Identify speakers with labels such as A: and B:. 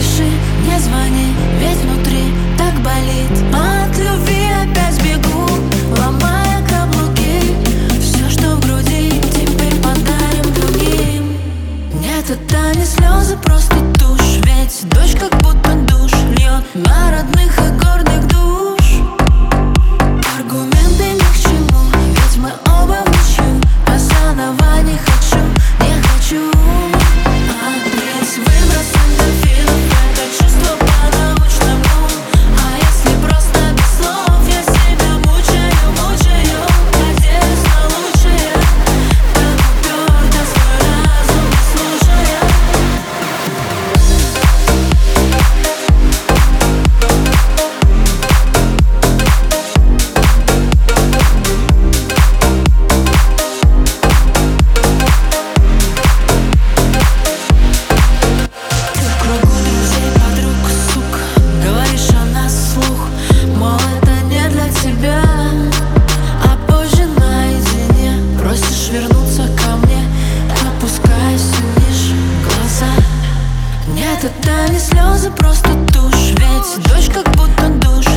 A: пиши, не звони Ведь внутри так болит. От любви опять бегу Ломая каблуки. Все, что в груди Теперь подарим другим. Нет, это не слезы, просто тушь. Ведь дождь как будто душ Льет на родных Это не слезы, просто тушь. Ведь дождь как будто душ